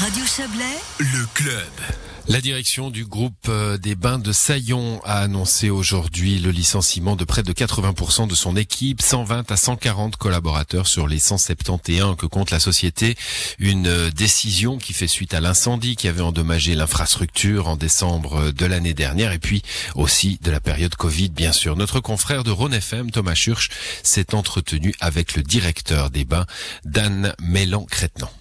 Radio Chablais, Le club. La direction du groupe euh, des bains de Saillon a annoncé aujourd'hui le licenciement de près de 80% de son équipe, 120 à 140 collaborateurs sur les 171 que compte la société. Une euh, décision qui fait suite à l'incendie qui avait endommagé l'infrastructure en décembre de l'année dernière et puis aussi de la période Covid, bien sûr. Notre confrère de Rhône FM, Thomas Schurch, s'est entretenu avec le directeur des bains, Dan Mélan-Crétenant.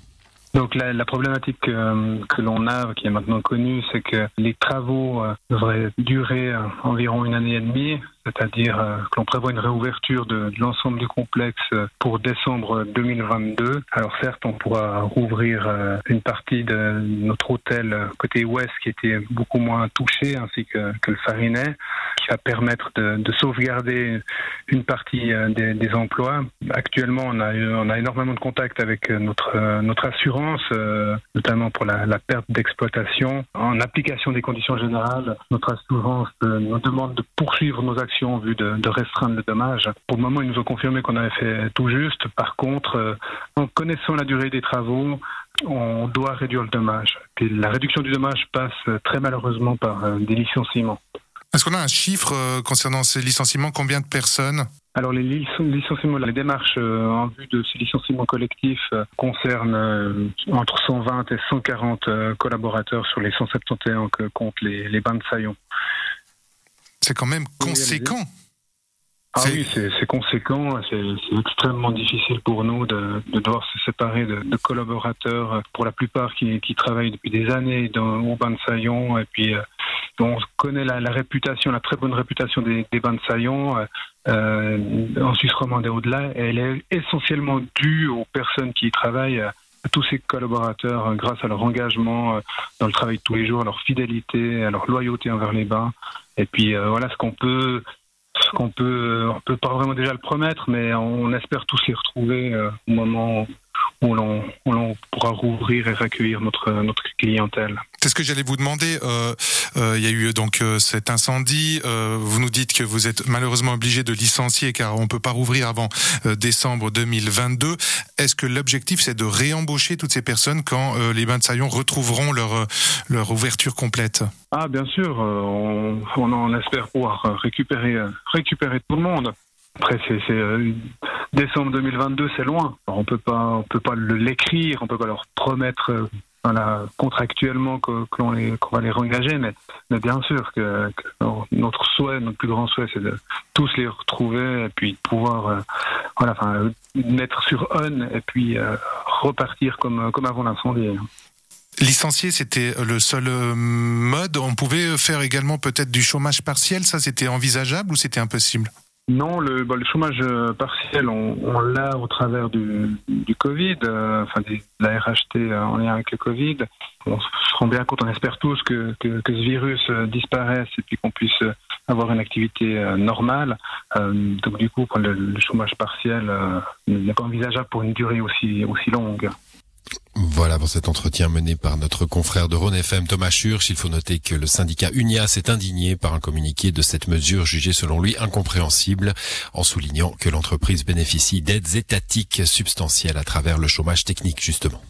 Donc la, la problématique euh, que l'on a, qui est maintenant connue, c'est que les travaux euh, devraient durer euh, environ une année et demie, c'est-à-dire que l'on prévoit une réouverture de, de l'ensemble du complexe pour décembre 2022. Alors certes, on pourra rouvrir une partie de notre hôtel côté ouest qui était beaucoup moins touché, ainsi que, que le Farinet, va permettre de, de sauvegarder une partie euh, des, emplois. Actuellement, on a, énormément de contacts avec euh, notre, euh, notre assurance, notamment pour la, perte d'exploitation. En application des conditions générales, notre assurance nous demande de poursuivre nos actions en vue de, restreindre le dommage. Pour le moment, ils nous ont confirmé qu'on avait fait tout juste. Par contre, en connaissant la durée des travaux, on doit réduire le dommage. La réduction du dommage passe très malheureusement par des licenciements. Est-ce qu'on a un chiffre euh, concernant ces licenciements? Combien de personnes? Alors les lic- licenciements, les démarches euh, en vue de ces licenciements collectifs euh, concernent entre 120 et 140 euh, collaborateurs sur les 171 que comptent les, les bains de Saillon. C'est quand même conséquent. Ah oui, c'est conséquent, c'est extrêmement difficile pour nous de, de devoir se séparer de, de collaborateurs, pour la plupart qui, qui travaillent depuis des années dans, au bain de Saillon, et puis on connaît la, réputation, la très bonne réputation des, bains de Saillon euh, euh, en Suisse romande et au-delà, elle est essentiellement due aux personnes qui y travaillent, euh, à tous ces collaborateurs, euh, grâce à leur engagement dans le travail de tous les jours, à leur fidélité, à leur loyauté envers les bains. Et puis voilà ce qu'on peut qu'on peut, on peut pas vraiment déjà le promettre, mais on espère tous les retrouver au moment où l'on, où l'on pourra rouvrir et recueillir notre, notre clientèle. C'est ce que j'allais vous demander. Euh, euh, Il y a eu donc euh, cet incendie. Vous nous dites que vous êtes malheureusement obligé de licencier car on peut pas rouvrir avant décembre 2022. Est-ce que l'objectif c'est de réembaucher toutes ces personnes quand les bains de Saillon retrouveront leur leur ouverture complète? Ah, bien sûr, on, on en espère pouvoir récupérer, récupérer tout le monde. Après, c'est, c'est, décembre 2022, c'est loin. On peut pas, on peut pas l'écrire, on peut pas leur promettre euh, contractuellement que, l'on qu'on va les réengager, mais, bien sûr que, notre souhait, notre plus grand souhait, c'est de tous les retrouver et puis de pouvoir, euh, euh, mettre sur on et puis repartir comme, comme avant l'incendie. Licencier, c'était le seul mode. On pouvait faire également peut-être du chômage partiel. Ça, c'était envisageable ou c'était impossible? Non, le, bah, le chômage euh, partiel, on, on l'a au travers du, du Covid, euh, enfin de la RHT euh, en lien avec le Covid. On se rend bien compte, on espère tous que, que, que ce virus euh, disparaisse et puis qu'on puisse avoir une activité normale. Euh, donc du coup, le, le chômage partiel euh, n'est pas envisageable pour une durée aussi, aussi longue. Voilà pour cet entretien mené par notre confrère de Rhône FM, Thomas Schurch. Il faut noter que le syndicat UNIA s'est indigné par un communiqué de cette mesure jugée selon lui incompréhensible, en soulignant que l'entreprise bénéficie d'aides étatiques substantielles à travers le chômage technique, justement.